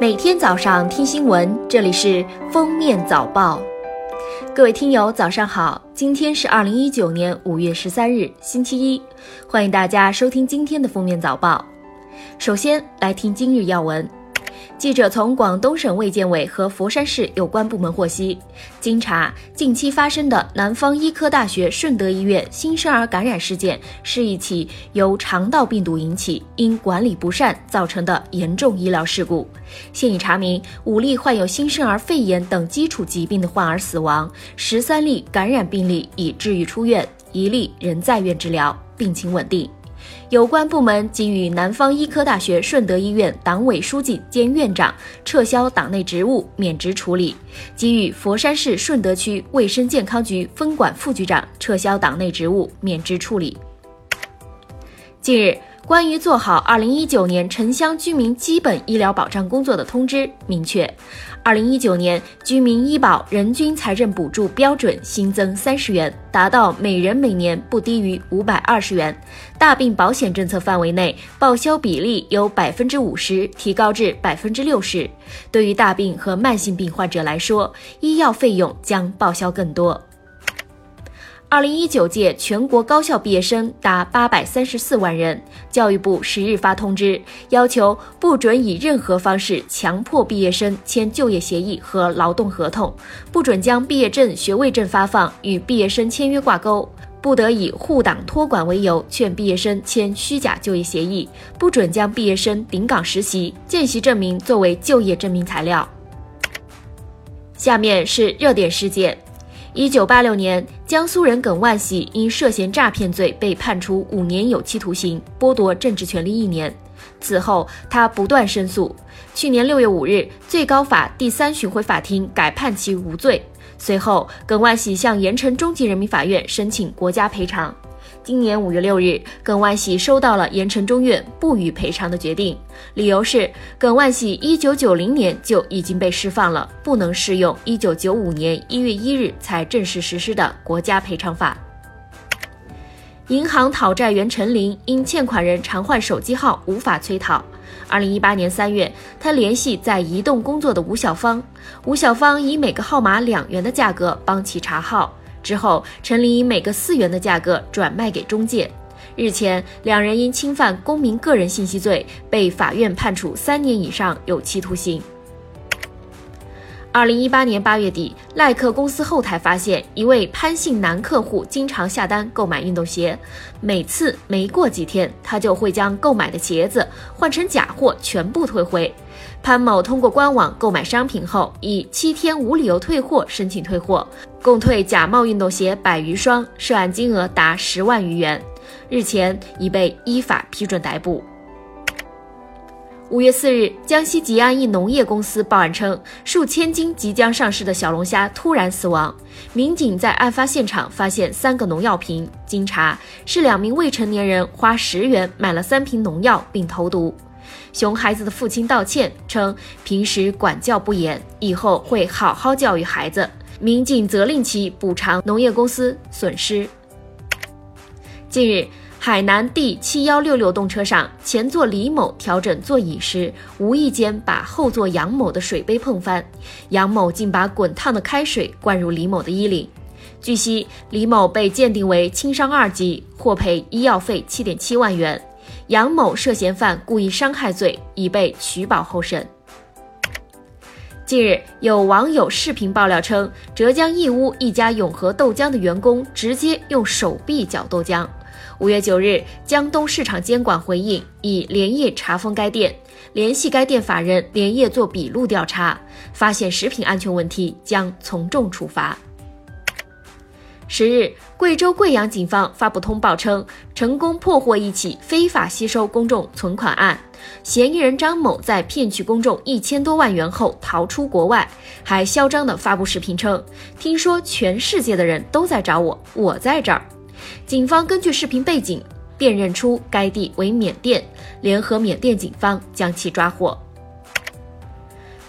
每天早上听新闻，这里是封面早报。各位听友，早上好！今天是二零一九年五月十三日，星期一，欢迎大家收听今天的封面早报。首先来听今日要闻。记者从广东省卫健委和佛山市有关部门获悉，经查，近期发生的南方医科大学顺德医院新生儿感染事件是一起由肠道病毒引起、因管理不善造成的严重医疗事故。现已查明五例患有新生儿肺炎等基础疾病的患儿死亡，十三例感染病例已治愈出院，一例仍在院治疗，病情稳定。有关部门给予南方医科大学顺德医院党委书记兼院长撤销党内职务免职处理，给予佛山市顺德区卫生健康局分管副局长撤销党内职务免职处理。近日。关于做好二零一九年城乡居民基本医疗保障工作的通知明确，二零一九年居民医保人均财政补助标准新增三十元，达到每人每年不低于五百二十元。大病保险政策范围内报销比例由百分之五十提高至百分之六十。对于大病和慢性病患者来说，医药费用将报销更多。二零一九届全国高校毕业生达八百三十四万人，教育部十日发通知，要求不准以任何方式强迫毕业生签就业协议和劳动合同，不准将毕业证、学位证发放与毕业生签约挂钩，不得以护党托管为由劝毕业生签虚假就业协议，不准将毕业生顶岗实习、见习证明作为就业证明材料。下面是热点事件。一九八六年，江苏人耿万喜因涉嫌诈骗罪被判处五年有期徒刑，剥夺政治权利一年。此后，他不断申诉。去年六月五日，最高法第三巡回法庭改判其无罪。随后，耿万喜向盐城中级人民法院申请国家赔偿。今年五月六日，耿万喜收到了盐城中院不予赔偿的决定，理由是耿万喜一九九零年就已经被释放了，不能适用一九九五年一月一日才正式实施的国家赔偿法。银行讨债员陈林因欠款人常换手机号无法催讨，二零一八年三月，他联系在移动工作的吴小芳，吴小芳以每个号码两元的价格帮其查号。之后，陈林以每个四元的价格转卖给中介。日前，两人因侵犯公民个人信息罪，被法院判处三年以上有期徒刑。二零一八年八月底，耐克公司后台发现一位潘姓男客户经常下单购买运动鞋，每次没过几天，他就会将购买的鞋子换成假货，全部退回。潘某通过官网购买商品后，以七天无理由退货申请退货，共退假冒运动鞋百余双，涉案金额达十万余元，日前已被依法批准逮捕。五月四日，江西吉安一农业公司报案称，数千斤即将上市的小龙虾突然死亡。民警在案发现场发现三个农药瓶，经查是两名未成年人花十元买了三瓶农药并投毒。熊孩子的父亲道歉称，平时管教不严，以后会好好教育孩子。民警责令其补偿农业公司损失。近日。海南 D 七幺六六动车上，前座李某调整座椅时，无意间把后座杨某的水杯碰翻，杨某竟把滚烫的开水灌入李某的衣领。据悉，李某被鉴定为轻伤二级，获赔医药费七点七万元。杨某涉嫌犯故意伤害罪，已被取保候审。近日，有网友视频爆料称，浙江义乌一家永和豆浆的员工直接用手臂搅豆浆。五月九日，江东市场监管回应，已连夜查封该店，联系该店法人连夜做笔录调查，发现食品安全问题，将从重处罚。十日，贵州贵阳警方发布通报称，成功破获一起非法吸收公众存款案，嫌疑人张某在骗取公众一千多万元后逃出国外，还嚣张地发布视频称：“听说全世界的人都在找我，我在这儿。”警方根据视频背景辨认出该地为缅甸，联合缅甸警方将其抓获。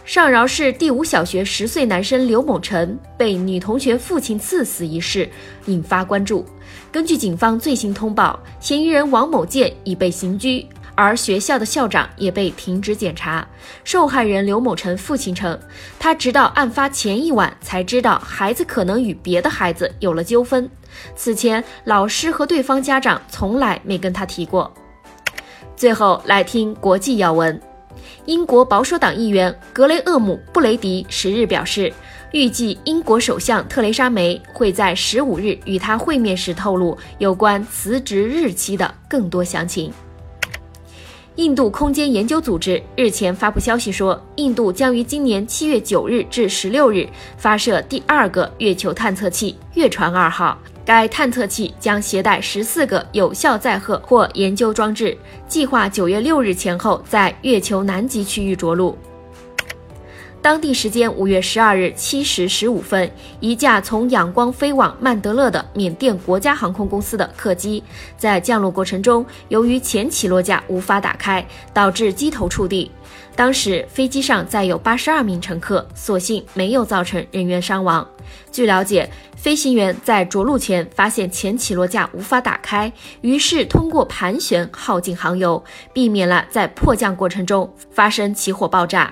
上饶市第五小学十岁男生刘某成被女同学父亲刺死一事引发关注。根据警方最新通报，嫌疑人王某建已被刑拘，而学校的校长也被停职检查。受害人刘某成父亲称，他直到案发前一晚才知道孩子可能与别的孩子有了纠纷，此前老师和对方家长从来没跟他提过。最后来听国际要闻。英国保守党议员格雷厄姆·布雷迪十日表示，预计英国首相特蕾莎梅会在十五日与他会面时透露有关辞职日期的更多详情。印度空间研究组织日前发布消息说，印度将于今年七月九日至十六日发射第二个月球探测器“月船二号”。该探测器将携带十四个有效载荷或研究装置，计划九月六日前后在月球南极区域着陆。当地时间五月十二日七时十五分，一架从仰光飞往曼德勒的缅甸国家航空公司的客机在降落过程中，由于前起落架无法打开，导致机头触地。当时飞机上载有八十二名乘客，所幸没有造成人员伤亡。据了解，飞行员在着陆前发现前起落架无法打开，于是通过盘旋耗尽航油，避免了在迫降过程中发生起火爆炸。